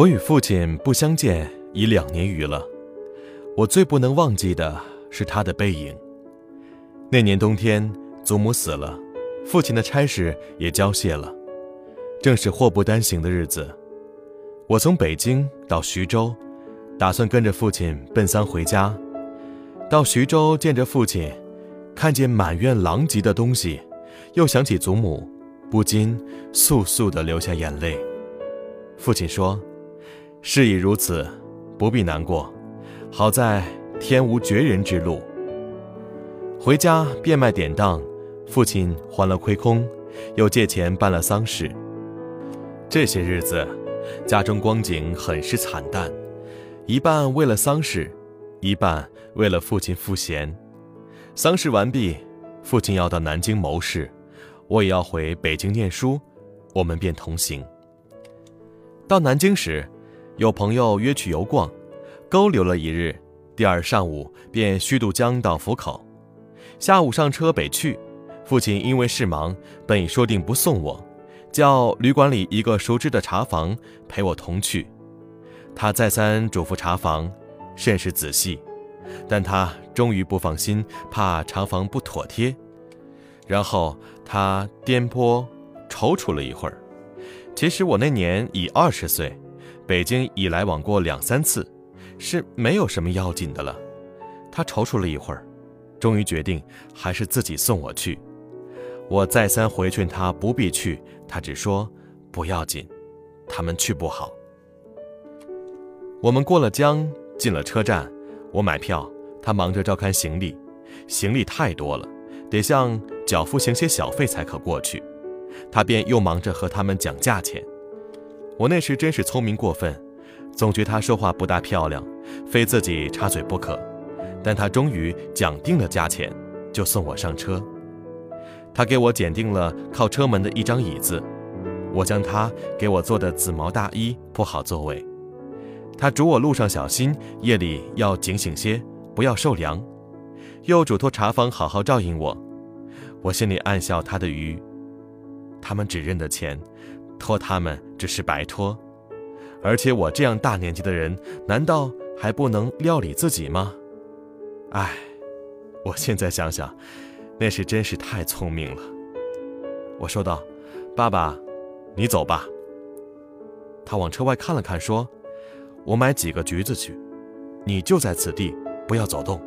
我与父亲不相见已两年余了，我最不能忘记的是他的背影。那年冬天，祖母死了，父亲的差事也交卸了，正是祸不单行的日子。我从北京到徐州，打算跟着父亲奔丧回家。到徐州见着父亲，看见满院狼藉的东西，又想起祖母，不禁簌簌地流下眼泪。父亲说。事已如此，不必难过。好在天无绝人之路。回家变卖典当，父亲还了亏空，又借钱办了丧事。这些日子，家中光景很是惨淡，一半为了丧事，一半为了父亲赋闲。丧事完毕，父亲要到南京谋事，我也要回北京念书，我们便同行。到南京时。有朋友约去游逛，勾留了一日，第二上午便虚渡江到府口，下午上车北去。父亲因为事忙，本已说定不送我，叫旅馆里一个熟知的茶房陪我同去。他再三嘱咐茶房，甚是仔细，但他终于不放心，怕茶房不妥帖。然后他颠簸踌躇了一会儿。其实我那年已二十岁。北京已来往过两三次，是没有什么要紧的了。他踌躇了一会儿，终于决定还是自己送我去。我再三回劝他不必去，他只说不要紧，他们去不好。我们过了江，进了车站，我买票，他忙着照看行李，行李太多了，得向脚夫行些小费才可过去。他便又忙着和他们讲价钱。我那时真是聪明过分，总觉他说话不大漂亮，非自己插嘴不可。但他终于讲定了价钱，就送我上车。他给我拣定了靠车门的一张椅子，我将他给我做的紫毛大衣铺好座位。他嘱我路上小心，夜里要警醒些，不要受凉。又嘱托茶房好好照应我。我心里暗笑他的愚，他们只认得钱。托他们只是白托，而且我这样大年纪的人，难道还不能料理自己吗？唉，我现在想想，那是真是太聪明了。我说道：“爸爸，你走吧。”他往车外看了看，说：“我买几个橘子去，你就在此地，不要走动。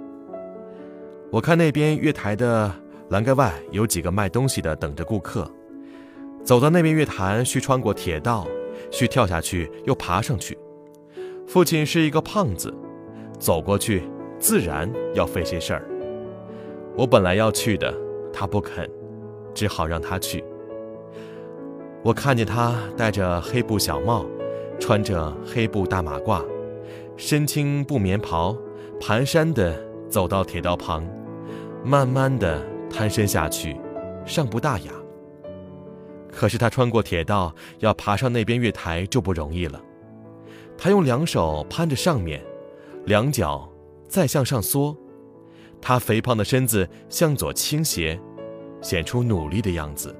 我看那边月台的栏杆外有几个卖东西的等着顾客。”走到那边月坛，需穿过铁道，需跳下去又爬上去。父亲是一个胖子，走过去自然要费些事儿。我本来要去的，他不肯，只好让他去。我看见他戴着黑布小帽，穿着黑布大马褂，身青布棉袍，蹒跚地走到铁道旁，慢慢地瘫身下去，尚不大雅。可是他穿过铁道，要爬上那边月台就不容易了。他用两手攀着上面，两脚再向上缩，他肥胖的身子向左倾斜，显出努力的样子。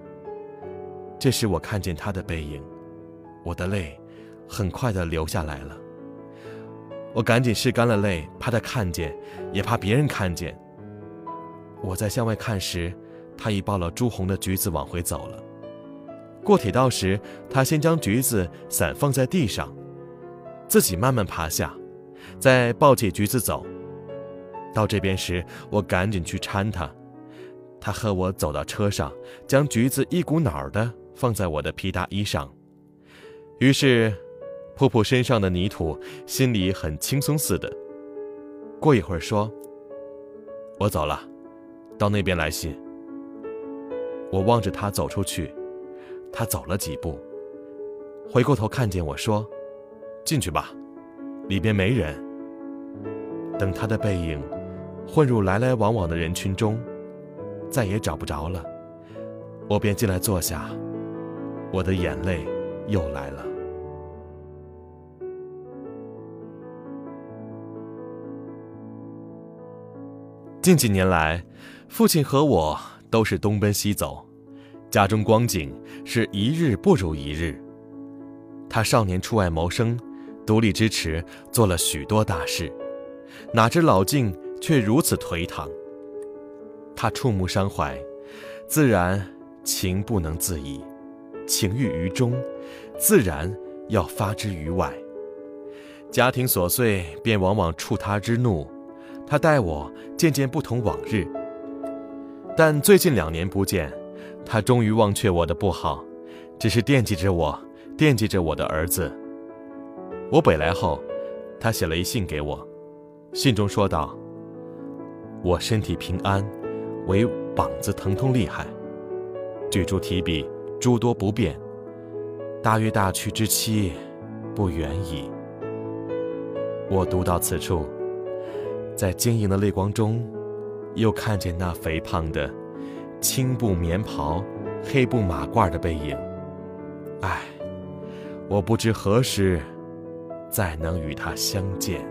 这时我看见他的背影，我的泪很快的流下来了。我赶紧拭干了泪，怕他看见，也怕别人看见。我在向外看时，他已抱了朱红的橘子往回走了。过铁道时，他先将橘子散放在地上，自己慢慢爬下，再抱起橘子走。到这边时，我赶紧去搀他，他和我走到车上，将橘子一股脑儿的放在我的皮大衣上，于是噗噗身上的泥土，心里很轻松似的。过一会儿说：“我走了，到那边来信。”我望着他走出去。他走了几步，回过头看见我说：“进去吧，里边没人。”等他的背影混入来来往往的人群中，再也找不着了，我便进来坐下，我的眼泪又来了。近几年来，父亲和我都是东奔西走。家中光景是一日不如一日。他少年出外谋生，独立支持，做了许多大事，哪知老境却如此颓唐。他触目伤怀，自然情不能自已，情郁于中，自然要发之于外。家庭琐碎，便往往触他之怒。他待我渐渐不同往日，但最近两年不见，他终于忘却我的不好，只是惦记着我，惦记着我的儿子。我北来后，他写了一信给我，信中说道：“我身体平安，唯膀子疼痛厉害，举箸提笔诸多不便，大约大去之期不远矣。”我读到此处，在晶莹的泪光中，又看见那肥胖的青布棉袍、黑布马褂的背影。唉，我不知何时。再能与他相见。